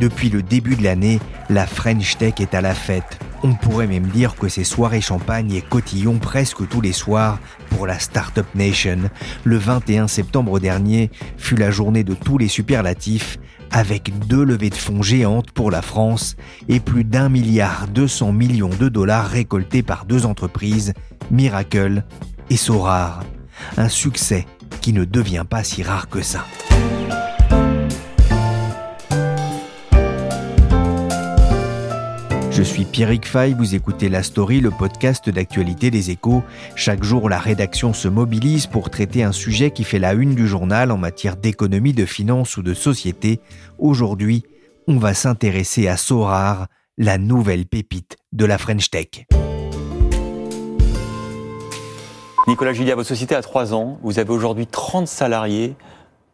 Depuis le début de l'année, la French Tech est à la fête. On pourrait même dire que c'est soirée champagne et cotillon presque tous les soirs pour la Startup Nation. Le 21 septembre dernier fut la journée de tous les superlatifs avec deux levées de fonds géantes pour la France et plus d'un milliard 200 millions de dollars récoltés par deux entreprises, Miracle et Sorar. Un succès qui ne devient pas si rare que ça. Je suis Pierrick Fay, vous écoutez La Story, le podcast d'actualité des échos. Chaque jour, la rédaction se mobilise pour traiter un sujet qui fait la une du journal en matière d'économie, de finance ou de société. Aujourd'hui, on va s'intéresser à Sorar, la nouvelle pépite de la French Tech. Nicolas Julia, votre société a 3 ans, vous avez aujourd'hui 30 salariés,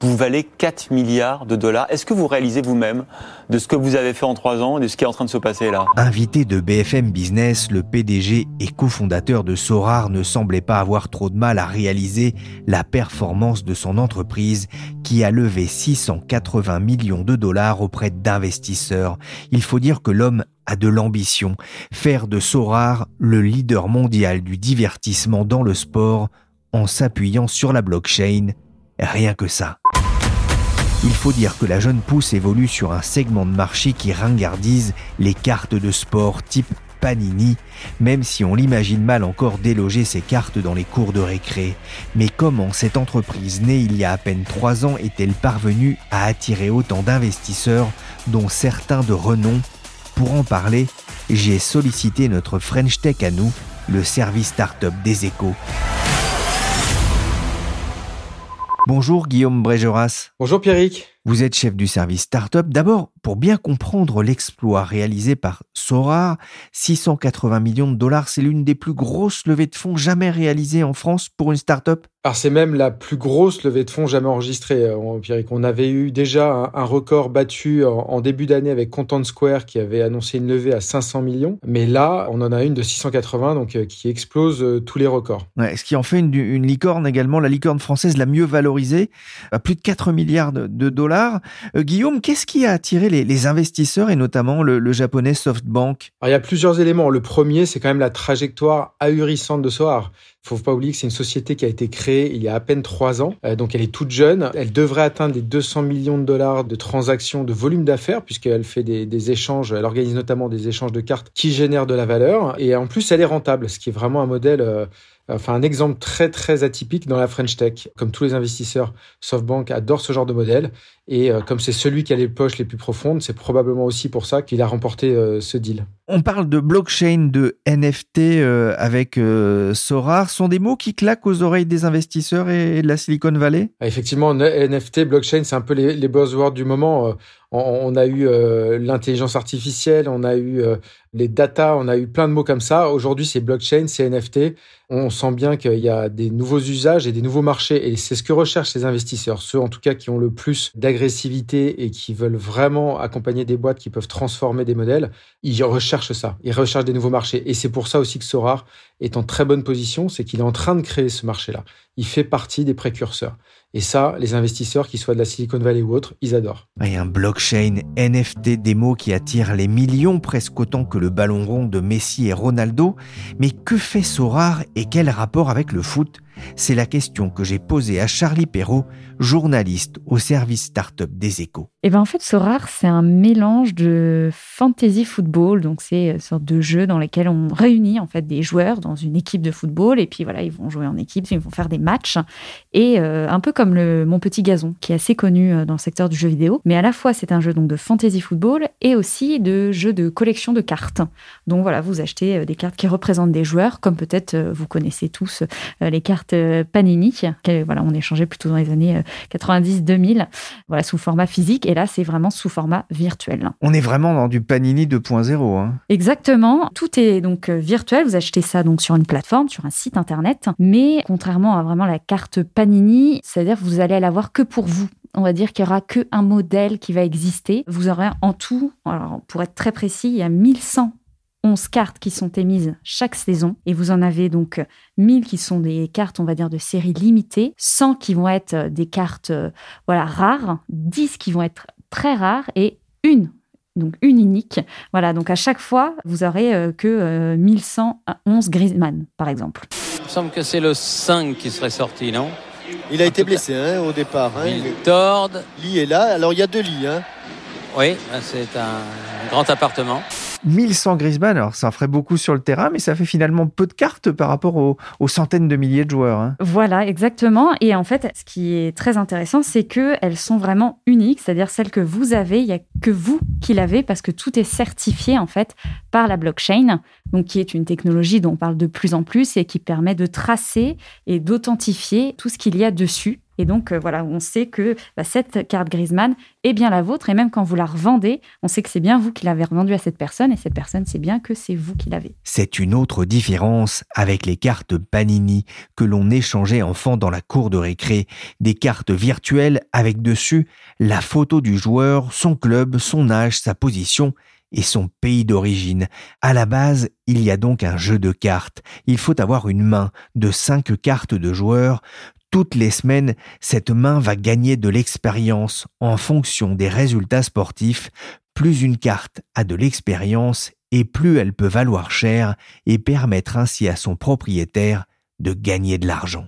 vous valez 4 milliards de dollars. Est-ce que vous réalisez vous-même de ce que vous avez fait en 3 ans et de ce qui est en train de se passer là? Invité de BFM Business, le PDG et cofondateur de Sorar ne semblait pas avoir trop de mal à réaliser la performance de son entreprise qui a levé 680 millions de dollars auprès d'investisseurs. Il faut dire que l'homme a de l'ambition, faire de Sorar le leader mondial du divertissement dans le sport en s'appuyant sur la blockchain. Rien que ça. Il faut dire que la jeune pousse évolue sur un segment de marché qui ringardise les cartes de sport type Panini, même si on l'imagine mal encore déloger ces cartes dans les cours de récré. Mais comment cette entreprise née il y a à peine trois ans est-elle parvenue à attirer autant d'investisseurs, dont certains de renom? Pour en parler, j'ai sollicité notre French Tech à nous, le service startup des échos. Bonjour Guillaume Brégeras. Bonjour Pierrick. Vous êtes chef du service startup. D'abord, pour bien comprendre l'exploit réalisé par Sorar, 680 millions de dollars, c'est l'une des plus grosses levées de fonds jamais réalisées en France pour une startup. Alors c'est même la plus grosse levée de fonds jamais enregistrée, euh, Pierrick. On avait eu déjà un, record battu en, début d'année avec Content Square qui avait annoncé une levée à 500 millions. Mais là, on en a une de 680, donc euh, qui explose euh, tous les records. ce qui en fait une, licorne également, la licorne française la mieux valorisée, à plus de 4 milliards de dollars euh, Guillaume, qu'est-ce qui a attiré les, investisseurs et notamment le, japonais SoftBank? Il y a plusieurs éléments. Le premier, c'est quand même la trajectoire ahurissante de Soar. Il faut pas oublier que c'est une société qui a été créée il y a à peine trois ans, euh, donc elle est toute jeune. Elle devrait atteindre les 200 millions de dollars de transactions, de volume d'affaires, puisqu'elle fait des, échanges, elle organise notamment des échanges de cartes qui génèrent de la valeur. Et en plus, elle est rentable, ce qui est vraiment un modèle... Euh, enfin un exemple très très atypique dans la French Tech. Comme tous les investisseurs, SoftBank adore ce genre de modèle et euh, comme c'est celui qui a les poches les plus profondes, c'est probablement aussi pour ça qu'il a remporté euh, ce deal. On parle de blockchain, de NFT euh, avec Sorar. Ce sont des mots qui claquent aux oreilles des investisseurs et, de la Silicon Valley? Ah, Effectivement, NFT, blockchain, c'est un peu les, les buzzwords du moment. On, a eu l'intelligence artificielle, on a eu les data, on a eu plein de mots comme ça. Aujourd'hui, c'est blockchain, c'est NFT. On sent bien qu'il y a des nouveaux usages et des nouveaux marchés. Et c'est ce que recherchent les investisseurs, ceux en tout cas qui ont le plus et qui veulent vraiment accompagner des boîtes qui peuvent transformer des modèles, ils recherchent ça. Ils recherchent des nouveaux marchés. Et c'est pour ça aussi que Sorar est en très bonne position, c'est qu'il est en train de créer ce marché-là. Il fait partie des précurseurs. Et ça, les investisseurs, qu'ils soient de la Silicon Valley ou autres, ils adorent. Et un blockchain, NFT, des mots qui attirent les millions presque autant que le ballon rond de Messi et Ronaldo. Mais que fait Sorar et quel rapport avec le foot? C'est la question que j'ai posée à Charlie Perrault, journaliste au service startup des échos. Et eh ben en fait, Sorar, c'est un mélange de fantasy football, donc c'est une sorte de jeu dans lequel on réunit en fait des joueurs dans une équipe de football, et puis voilà, ils vont jouer en équipe, ils vont faire des matchs, et euh, un peu comme le Mon Petit Gazon, qui est assez connu euh, dans le secteur du jeu vidéo, mais à la fois c'est un jeu donc de fantasy football et aussi de jeu de collection de cartes. Donc voilà, vous achetez euh, des cartes qui représentent des joueurs, comme peut-être vous connaissez tous les cartes Panini, voilà, on échangeait plutôt dans les années 90-2000, voilà, sous format physique. Et là, c'est vraiment sous format virtuel. On est vraiment dans du Panini 2.0. Hein. Exactement. Tout est donc virtuel. Vous achetez ça donc sur une plateforme, sur un site internet. Mais contrairement à vraiment la carte Panini, c'est-à-dire vous allez l'avoir que pour vous on va dire qu'il n'y aura qu'un modèle qui va exister. Vous aurez en tout, alors pour être très précis, il y a 1100 11 cartes qui sont émises chaque saison et vous en avez donc 1000 qui sont des cartes, on va dire, de série limitée, 100 qui vont être euh, des cartes euh, voilà, rares, 10 qui vont être très rares et une donc une unique. Voilà, donc à chaque fois, vous aurez euh, que 1111 Griezmann, par exemple. Il me semble que c'est le 5 qui serait sorti, non? Il a été blessé hein, au départ. Hein. Il tord. Lit est là. Alors il y a deux lits. Hein. Oui, c'est un grand appartement. 1100 Griezmann, alors ça ferait beaucoup sur le terrain, mais ça fait finalement peu de cartes par rapport aux, centaines de milliers de joueurs. Hein. Voilà, exactement. Et en fait, ce qui est très intéressant, c'est qu'elles sont vraiment uniques, c'est-à-dire celles que vous avez, il n'y a que vous qui l'avez, parce que tout est certifié en fait par la blockchain, donc qui est une technologie dont on parle de plus en plus et qui permet de tracer et d'authentifier tout ce qu'il y a dessus et donc, euh, voilà, on sait que bah, cette carte Griezmann est bien la vôtre. Et même quand vous la revendez, on sait que c'est bien vous qui l'avez revendue à cette personne. Et cette personne sait bien que c'est vous qui l'avez. C'est une autre différence avec les cartes Panini que l'on échangeait enfant dans la cour de récré. Des cartes virtuelles avec dessus la photo du joueur, son club, son âge, sa position et son pays d'origine. À la base, il y a donc un jeu de cartes. Il faut avoir une main de cinq cartes de joueurs, toutes les semaines, cette main va gagner de l'expérience en fonction des résultats sportifs. Plus une carte a de l'expérience et plus elle peut valoir cher et permettre ainsi à son propriétaire de gagner de l'argent.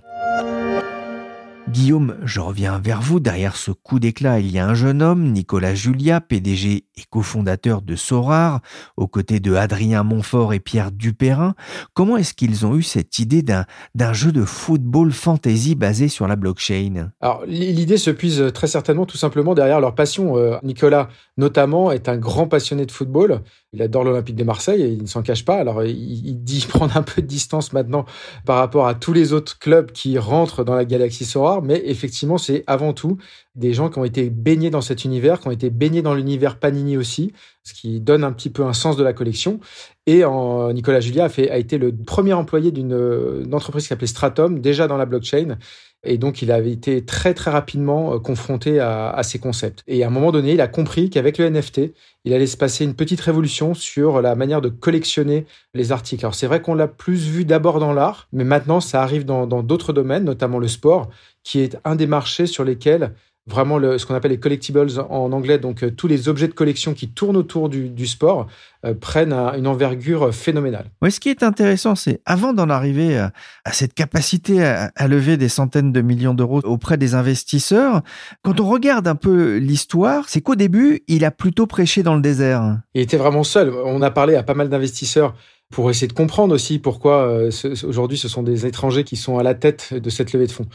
Guillaume, je reviens vers vous. Derrière ce coup d'éclat, il y a un jeune homme, Nicolas Julia, PDG et cofondateur de Sorar, aux côtés de Adrien Montfort et Pierre Dupérin. Comment est-ce qu'ils ont eu cette idée d'un, jeu de football fantasy basé sur la blockchain? Alors, l'idée se puise très certainement tout simplement derrière leur passion. Euh, Nicolas, notamment, est un grand passionné de football. Il adore l'Olympique de Marseille et il ne s'en cache pas. Alors, il, dit prendre un peu de distance maintenant par rapport à tous les autres clubs qui rentrent dans la galaxie Sorar. Mais effectivement, c'est avant tout des gens qui ont été baignés dans cet univers, qui ont été baignés dans l'univers Panini aussi, ce qui donne un petit peu un sens de la collection. Et en, Nicolas Julia a, a été le premier employé d'une entreprise qui s'appelait Stratum, déjà dans la blockchain. Et donc, il avait été très, très rapidement euh, confronté à, ces concepts. Et à un moment donné, il a compris qu'avec le NFT, il allait se passer une petite révolution sur la manière de collectionner les articles. Alors, c'est vrai qu'on l'a plus vu d'abord dans l'art, mais maintenant, ça arrive dans d'autres domaines, notamment le sport, qui est un des marchés sur lesquels vraiment le, ce qu'on appelle les collectibles en anglais, donc euh, tous les objets de collection qui tournent autour du, sport, euh, prennent une envergure phénoménale. Oui, ce qui est intéressant, c'est avant d'en arriver à, cette capacité à, lever des centaines de millions d'euros auprès des investisseurs, quand on regarde un peu l'histoire, c'est qu'au début, il a plutôt prêché dans le désert. Il était vraiment seul. On a parlé à pas mal d'investisseurs pour essayer de comprendre aussi pourquoi euh, aujourd'hui ce sont des étrangers qui sont à la tête de cette levée de fonds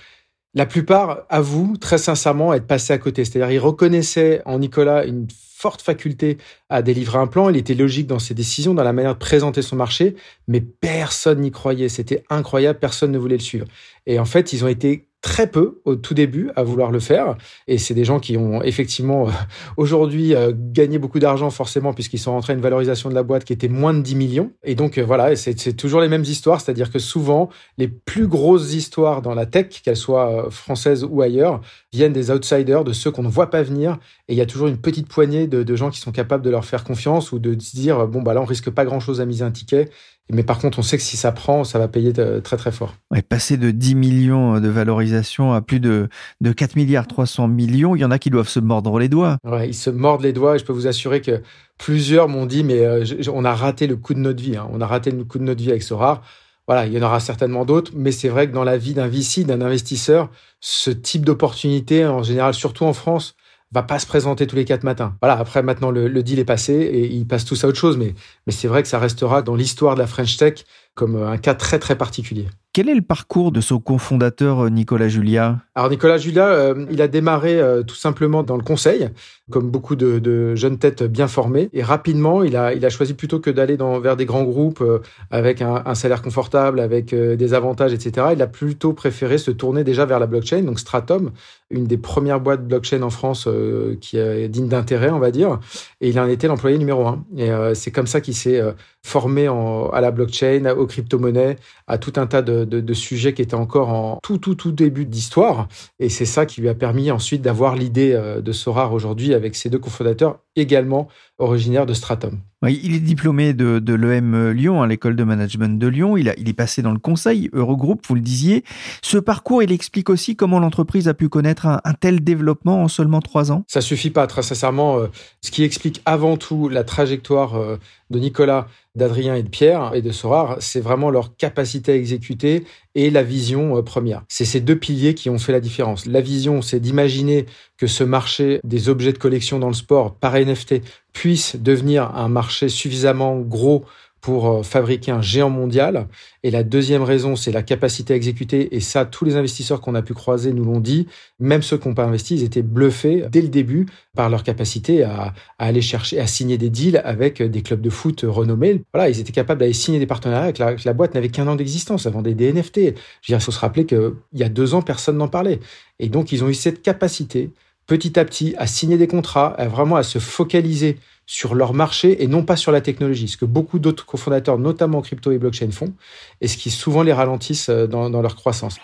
la plupart avouent très sincèrement être passés à côté. C'est-à-dire, ils reconnaissaient en Nicolas une forte faculté à délivrer un plan. Il était logique dans ses décisions, dans la manière de présenter son marché, mais personne n'y croyait. C'était incroyable, personne ne voulait le suivre. Et en fait, ils ont été très peu au tout début à vouloir le faire. Et c'est des gens qui ont effectivement euh, aujourd'hui euh, gagné beaucoup d'argent forcément puisqu'ils sont rentrés à une valorisation de la boîte qui était moins de 10 millions. Et donc euh, voilà, c'est toujours les mêmes histoires, c'est-à-dire que souvent les plus grosses histoires dans la tech, qu'elles soient françaises ou ailleurs, viennent des outsiders, de ceux qu'on ne voit pas venir. Et il y a toujours une petite poignée de, de gens qui sont capables de leur faire confiance ou de se dire bon bah là on risque pas grand-chose à miser un ticket mais par contre, on sait que si ça prend, ça va payer très très fort. Ouais, passer de 10 millions de valorisation à plus de, de 4 milliards 300 millions, il y en a qui doivent se mordre les doigts. Ouais, ils se mordent les doigts et je peux vous assurer que plusieurs m'ont dit mais euh, on a raté le coup de notre vie. Hein. On a raté le coup de notre vie avec Sorar. Voilà, il y en aura certainement d'autres, mais c'est vrai que dans la vie d'un VC, d'un investisseur, ce type d'opportunité, en général, surtout en France, va pas se présenter tous les quatre matins. Voilà, après maintenant le, deal est passé et il passe tous à autre chose, mais, mais c'est vrai que ça restera dans l'histoire de la French Tech comme un cas très très particulier. Quel est le parcours de son cofondateur euh, Nicolas Julia? Alors Nicolas Julia, euh, il a démarré euh, tout simplement dans le conseil, comme beaucoup de, jeunes têtes bien formées, et rapidement il a, il a choisi plutôt que d'aller vers des grands groupes avec un, salaire confortable, avec des avantages, etc. Il a plutôt préféré se tourner déjà vers la blockchain, donc Stratum, une des premières boîtes blockchain en France qui est digne d'intérêt, on va dire, et il en était l'employé numéro un. Et c'est comme ça qu'il s'est formé à la blockchain, aux crypto-monnaies, à tout un tas de, sujets qui étaient encore en tout, tout, tout début d'histoire. Et c'est ça qui lui a permis ensuite d'avoir l'idée euh, de Sorar aujourd'hui avec ses deux cofondateurs également originaires de Stratum. Il est diplômé de, l'EM Lyon, à l'école de management de Lyon. Il, est passé dans le conseil Eurogroupe, vous le disiez. Ce parcours, il explique aussi comment l'entreprise a pu connaître un, tel développement en seulement trois ans. Ça suffit pas, très sincèrement. Euh, ce qui explique avant tout la trajectoire euh, de Nicolas, d'Adrien et de Pierre et de Sorar, c'est vraiment leur capacité à exécuter et la vision euh, première. C'est ces deux piliers qui ont fait la différence. La vision, c'est d'imaginer que ce marché des objets de collection dans le sport par NFT puisse devenir un marché suffisamment gros pour euh, fabriquer un géant mondial. Et la deuxième raison, c'est la capacité à exécuter. Et ça, tous les investisseurs qu'on a pu croiser nous l'ont dit. Même ceux qui n'ont pas investi, ils étaient bluffés dès le début par leur capacité à, aller chercher, à signer des deals avec des clubs de foot renommés. Voilà, ils étaient capables d'aller signer des partenariats avec la, la boîte n'avait qu'un an d'existence, avant des, NFT. Je veux dire, il faut se rappeler qu'il y a deux ans, personne n'en parlait. Et donc, ils ont eu cette capacité petit à petit à signer des contrats, à vraiment à se focaliser sur leur marché et non pas sur la technologie, ce que beaucoup d'autres cofondateurs, notamment crypto et blockchain, font, et ce qui souvent les ralentissent euh, dans, leur croissance.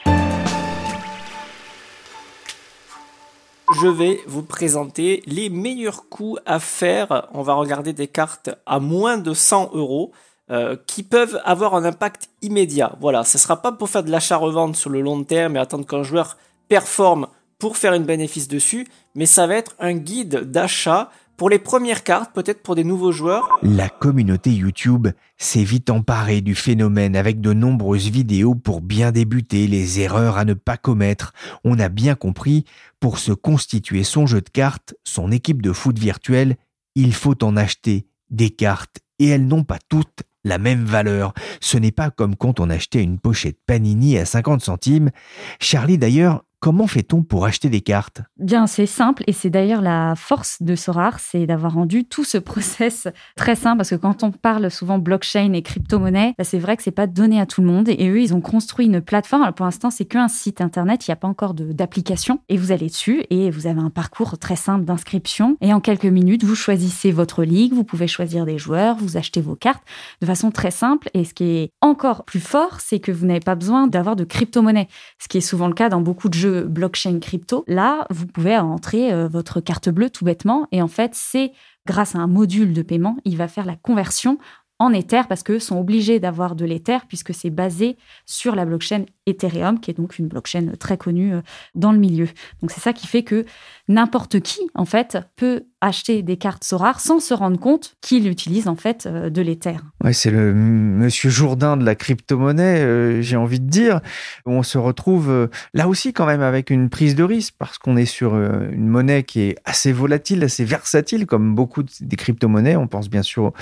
Je vais vous présenter les meilleurs coups à faire. On va regarder des cartes à moins de 100 euros. Euh, qui peuvent avoir un impact immédiat. Voilà, ce sera pas pour faire de l'achat-revente sur le long terme et attendre qu'un joueur performe pour faire une bénéfice dessus, mais ça va être un guide d'achat pour les premières cartes, peut-être pour des nouveaux joueurs. La communauté YouTube s'est vite emparée du phénomène avec de nombreuses vidéos pour bien débuter, les erreurs à ne pas commettre. On a bien compris, pour se constituer son jeu de cartes, son équipe de foot virtuelle, il faut en acheter des cartes et elles n'ont pas toutes la même valeur. Ce n'est pas comme quand on achetait une pochette Panini à 50 centimes. Charlie d'ailleurs Comment fait-on pour acheter des cartes? Bien, c'est simple et c'est d'ailleurs la force de Sorar, c'est d'avoir rendu tout ce process très simple parce que quand on parle souvent blockchain et crypto-monnaie, bah, c'est vrai que c'est pas donné à tout le monde et eux, ils ont construit une plateforme. Alors pour l'instant, c'est qu'un site internet, il n'y a pas encore d'application et vous allez dessus et vous avez un parcours très simple d'inscription et en quelques minutes, vous choisissez votre ligue, vous pouvez choisir des joueurs, vous achetez vos cartes de façon très simple et ce qui est encore plus fort, c'est que vous n'avez pas besoin d'avoir de crypto-monnaie, ce qui est souvent le cas dans beaucoup de jeux blockchain crypto, là, vous pouvez entrer euh, votre carte bleue tout bêtement. Et en fait, c'est grâce à un module de paiement, il va faire la conversion en Ether parce qu'eux sont obligés d'avoir de l'Ether puisque c'est basé sur la blockchain Ethereum, qui est donc une blockchain très connue euh, dans le milieu. Donc c'est ça qui fait que n'importe qui, en fait, peut acheter des cartes Sorar sans se rendre compte qu'il utilise en fait euh, de l'Ether. Ouais, c'est le monsieur Jourdain de la crypto-monnaie, euh, j'ai envie de dire. On se retrouve là aussi quand même avec une prise de risque parce qu'on est sur une monnaie qui est assez volatile, assez versatile comme beaucoup des crypto-monnaies. On pense bien sûr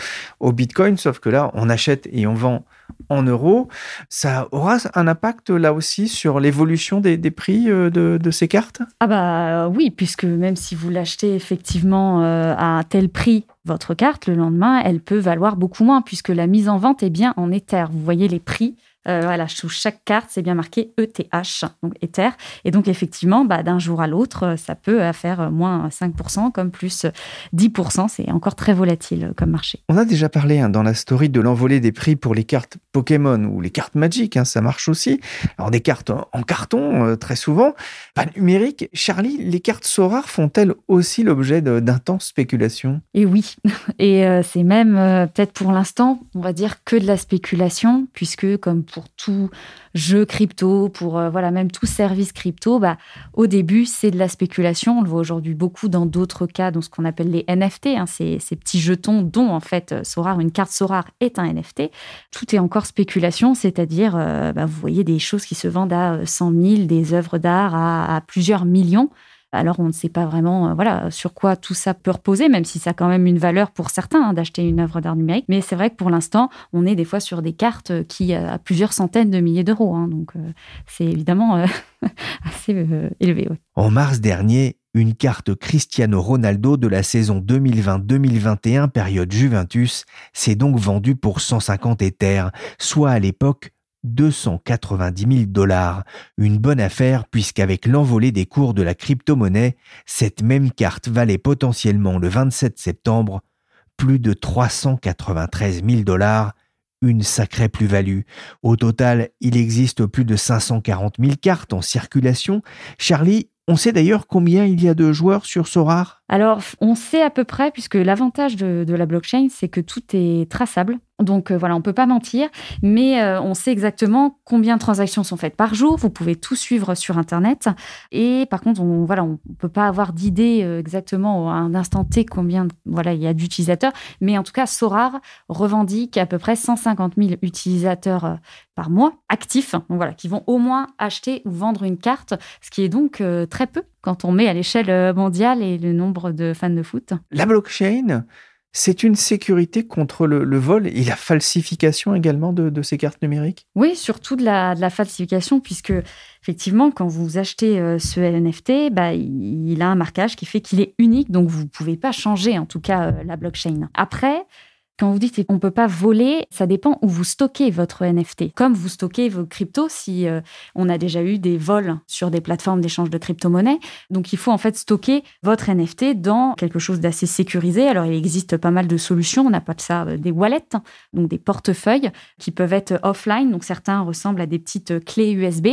au Bitcoin, sauf que là, on achète et on vend en euros. Ça aura un impact là aussi sur l'évolution des, prix euh, de, ces cartes? Ah bah oui, puisque même si vous l'achetez effectivement euh, à un tel prix, votre carte, le lendemain, elle peut valoir beaucoup moins, puisque la mise en vente est bien en Ether. Vous voyez les prix euh, voilà, sous chaque carte, c'est bien marqué ETH, donc Ether. Et donc, effectivement, bah, d'un jour à l'autre, euh, ça peut euh, faire moins 5%, comme plus 10%. C'est encore très volatile comme marché. On a déjà parlé hein, dans la story de l'envolée des prix pour les cartes Pokémon ou les cartes Magic, hein, ça marche aussi. Alors, des cartes en carton, très souvent. Pas numérique. Charlie, les cartes Sorar font-elles aussi l'objet d'intenses spéculations? Et oui. Et c'est même, peut-être pour l'instant, on va dire que de la spéculation, puisque, comme pour pour tout jeu crypto, pour euh, voilà même tout service crypto, bah, au début c'est de la spéculation. On le voit aujourd'hui beaucoup dans d'autres cas, dans ce qu'on appelle les NFT, hein, ces, petits jetons dont en fait Sorar, une carte Sorar est un NFT. Tout est encore spéculation, c'est-à-dire bah, vous voyez des choses qui se vendent à 100 000, des œuvres d'art à plusieurs millions. Alors on ne sait pas vraiment euh, voilà sur quoi tout ça peut reposer, même si ça a quand même une valeur pour certains hein, d'acheter une œuvre d'art numérique. Mais c'est vrai que pour l'instant, on est des fois sur des cartes qui euh, à plusieurs centaines de milliers d'euros. Hein. donc euh, c'est évidemment assez élevé. En mars dernier, une carte Cristiano Ronaldo de la saison 2020-2021 période Juventus s'est donc vendue pour 150 Ethers, soit à l'époque 290 000 dollars. Une bonne affaire puisqu'avec l'envolée des cours de la crypto-monnaie, cette même carte valait potentiellement le 27 septembre plus de 393 000 dollars, une sacrée plus-value. Au total, il existe plus de 540 000 cartes en circulation. Charlie, on sait d'ailleurs combien il y a de joueurs sur Sorar Alors, on sait à peu près, puisque l'avantage de la blockchain, c'est que tout est traçable. Donc euh, voilà, on peut pas mentir, mais euh, on sait exactement combien de transactions sont faites par jour. Vous pouvez tout suivre sur Internet. Et par contre, on voilà, on peut pas avoir d'idée euh, exactement à un instant T combien voilà il y a d'utilisateurs. Mais en tout cas, Sorar revendique à peu près 150 000 utilisateurs par mois actifs, donc voilà, qui vont au moins acheter ou vendre une carte, ce qui est donc très peu quand on met à l'échelle mondiale et le nombre de fans de foot. La blockchain, c'est une sécurité contre le, vol et la falsification également de, ces cartes numériques? Oui, surtout de la, falsification, puisque effectivement, quand vous achetez euh, ce NFT, bah, il a un marquage qui fait qu'il est unique, donc vous ne pouvez pas changer en tout cas euh, la blockchain. Après, quand vous dites qu'on ne peut pas voler, ça dépend où vous stockez votre NFT. Comme vous stockez vos cryptos, si euh, on a déjà eu des vols sur des plateformes d'échange de crypto-monnaies, donc il faut en fait stocker votre NFT dans quelque chose d'assez sécurisé. Alors il existe pas mal de solutions, on appelle ça euh, des wallets, donc des portefeuilles qui peuvent être offline, donc certains ressemblent à des petites clés USB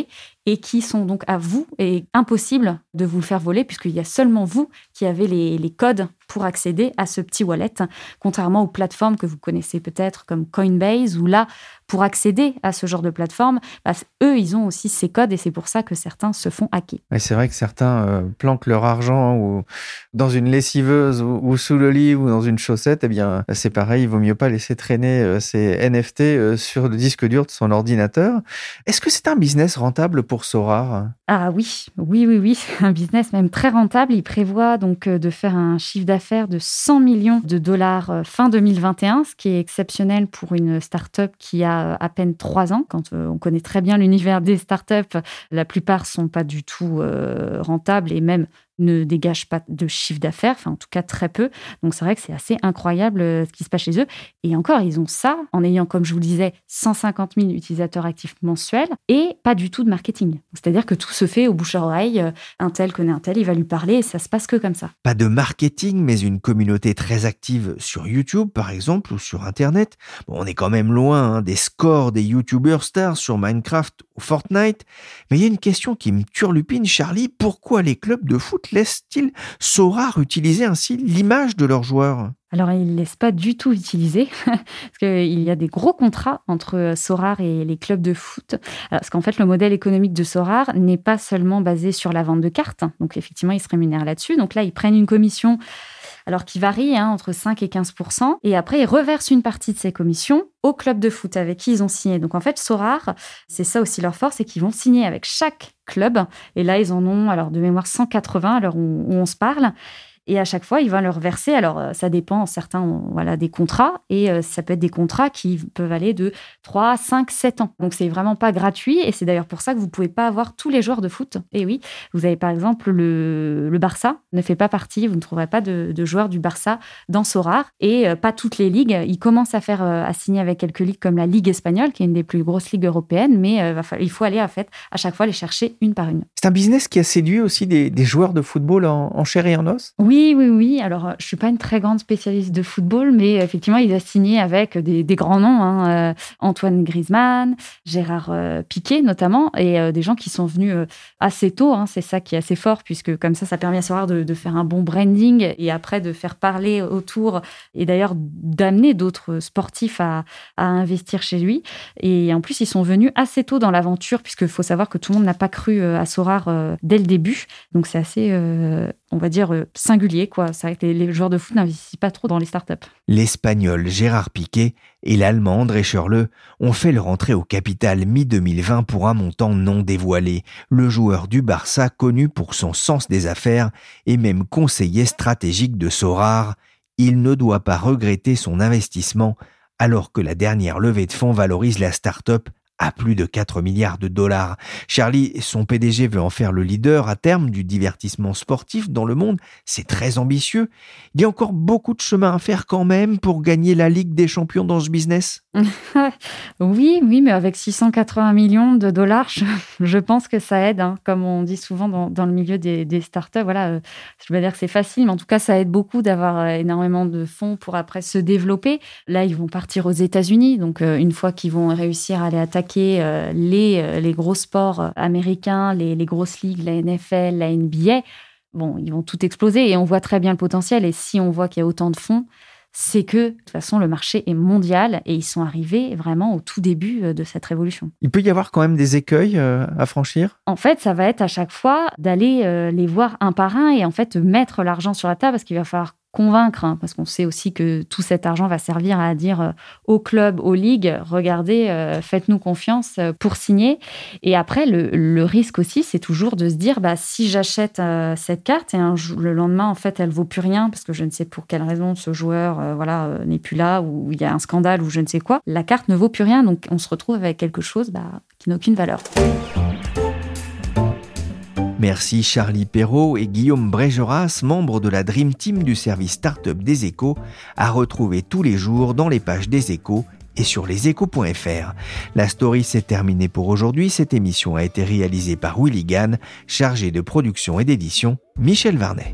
et qui sont donc à vous. Et impossible de vous faire voler puisqu'il y a seulement vous qui avez les, les, codes pour accéder à ce petit wallet, contrairement aux plateformes que vous connaissez peut-être comme Coinbase où là, pour accéder à ce genre de plateforme, bah, eux, ils ont aussi ces codes et c'est pour ça que certains se font hacker. c'est vrai que certains euh, planquent leur argent ou dans une lessiveuse ou, sous le lit ou dans une chaussette. Eh bien, c'est pareil, il vaut mieux pas laisser traîner euh, ces NFT euh, sur le disque dur de son ordinateur. Est-ce que c'est un business rentable pour Sorar Ah oui, oui, oui, oui, un business même très rentable. Il prévoit donc de faire un chiffre d'affaires de 100 millions de dollars fin 2021, ce qui est exceptionnel pour une start-up qui a à peine trois ans. Quand euh, on connaît très bien l'univers des startups, la plupart sont pas du tout euh, rentables et même ne dégagent pas de chiffre d'affaires, enfin en tout cas très peu. Donc c'est vrai que c'est assez incroyable euh, ce qui se passe chez eux. Et encore, ils ont ça en ayant, comme je vous le disais, 150 000 utilisateurs actifs mensuels et pas du tout de marketing. C'est-à-dire que tout se fait au bouche à oreille. Euh, un tel connaît un tel, il va lui parler et ça se passe que comme ça. Pas de marketing, mais une communauté très active sur YouTube, par exemple, ou sur Internet. On est quand même loin hein, des scores des YouTubers stars sur Minecraft ou Fortnite. Mais il y a une question qui me turlupine, Charlie. Pourquoi les clubs de foot laissent-ils Sorar utiliser ainsi l'image de leurs joueurs alors, ils ne laissent pas du tout utiliser, parce qu'il y a des gros contrats entre Sorar et les clubs de foot. Parce qu'en fait, le modèle économique de Sorar n'est pas seulement basé sur la vente de cartes. Donc, effectivement, ils se rémunèrent là-dessus. Donc là, ils prennent une commission alors qui varie hein, entre 5 et 15% Et après, ils reversent une partie de ces commissions au club de foot avec qui ils ont signé. Donc en fait, Sorar, c'est ça aussi leur force, c'est qu'ils vont signer avec chaque club. Et là, ils en ont, alors de mémoire, 180 à l'heure où on se parle. Et à chaque fois, il va leur verser. Alors, euh, ça dépend, certains ont voilà, des contrats, et euh, ça peut être des contrats qui peuvent aller de 3, 5, 7 ans. Donc, c'est vraiment pas gratuit, et c'est d'ailleurs pour ça que vous pouvez pas avoir tous les joueurs de foot. Et oui, vous avez par exemple le, le Barça, ne fait pas partie, vous ne trouverez pas de, de joueurs du Barça dans Sorar, et euh, pas toutes les ligues. Ils commencent à faire, à signer avec quelques ligues comme la Ligue espagnole, qui est une des plus grosses ligues européennes, mais il faut aller à, fait, à chaque fois les chercher une par une. C'est un business qui a séduit aussi des, des joueurs de football en, en chair et en os? Oui, Oui, oui, oui. Alors, je suis pas une très grande spécialiste de football, mais effectivement, il a signé avec des, grands noms, hein, Antoine Griezmann, Gérard Piquet notamment, et des gens qui sont venus assez tôt. Hein. C'est ça qui est assez fort, puisque comme ça, ça permet à Sorare de, faire un bon branding et après de faire parler autour et d'ailleurs d'amener d'autres sportifs à, investir chez lui. Et en plus, ils sont venus assez tôt dans l'aventure, puisqu'il faut savoir que tout le monde n'a pas cru euh, à Sorar euh, dès le début. Donc c'est assez, euh, on va dire, singulier. Les, joueurs de foot n'investissent pas trop dans les startups. L'Espagnol Gérard Piquet et l'Allemand Schürrle ont fait leur entrée au capital mi-2020 pour un montant non dévoilé. Le joueur du Barça, connu pour son sens des affaires et même conseiller stratégique de Sorar, il ne doit pas regretter son investissement alors que la dernière levée de fonds valorise la start-up à plus de 4 milliards de dollars. Charlie, son PDG veut en faire le leader à terme du divertissement sportif dans le monde. C'est très ambitieux. Il y a encore beaucoup de chemin à faire quand même pour gagner la Ligue des champions dans ce business. oui, oui, mais avec 680 millions de dollars, je, pense que ça aide. Hein. Comme on dit souvent dans, le milieu des, startups, voilà, euh, je vais dire que c'est facile, mais en tout cas, ça aide beaucoup d'avoir euh, énormément de fonds pour après se développer. Là, ils vont partir aux États-Unis. Donc, euh, une fois qu'ils vont réussir à aller attaquer euh, les, euh, les gros sports euh, américains, les, les grosses ligues, la NFL, la NBA, bon, ils vont tout exploser et on voit très bien le potentiel. Et si on voit qu'il y a autant de fonds, c'est que de toute façon le marché est mondial et ils sont arrivés vraiment au tout début de cette révolution. Il peut y avoir quand même des écueils à franchir? En fait, ça va être à chaque fois d'aller les voir un par un et en fait mettre l'argent sur la table parce qu'il va falloir convaincre, hein, parce qu'on sait aussi que tout cet argent va servir à dire euh, au club, aux ligues, regardez, euh, faites-nous confiance euh, pour signer. Et après, le, risque aussi, c'est toujours de se dire, bah, si j'achète cette carte et le lendemain, en fait, elle vaut plus rien parce que je ne sais pour quelle raison ce joueur, voilà, n'est plus là ou il y a un scandale ou je ne sais quoi, la carte ne vaut plus rien. Donc, on se retrouve avec quelque chose bah, qui n'a aucune valeur. Merci Charlie Perrault et Guillaume Brégeras, membres de la Dream Team du service Startup des Échos, à retrouver tous les jours dans les pages des Échos et sur leséchos.fr. La story s'est terminée pour aujourd'hui. Cette émission a été réalisée par Willy Gann, chargé de production et d'édition Michel Varnet.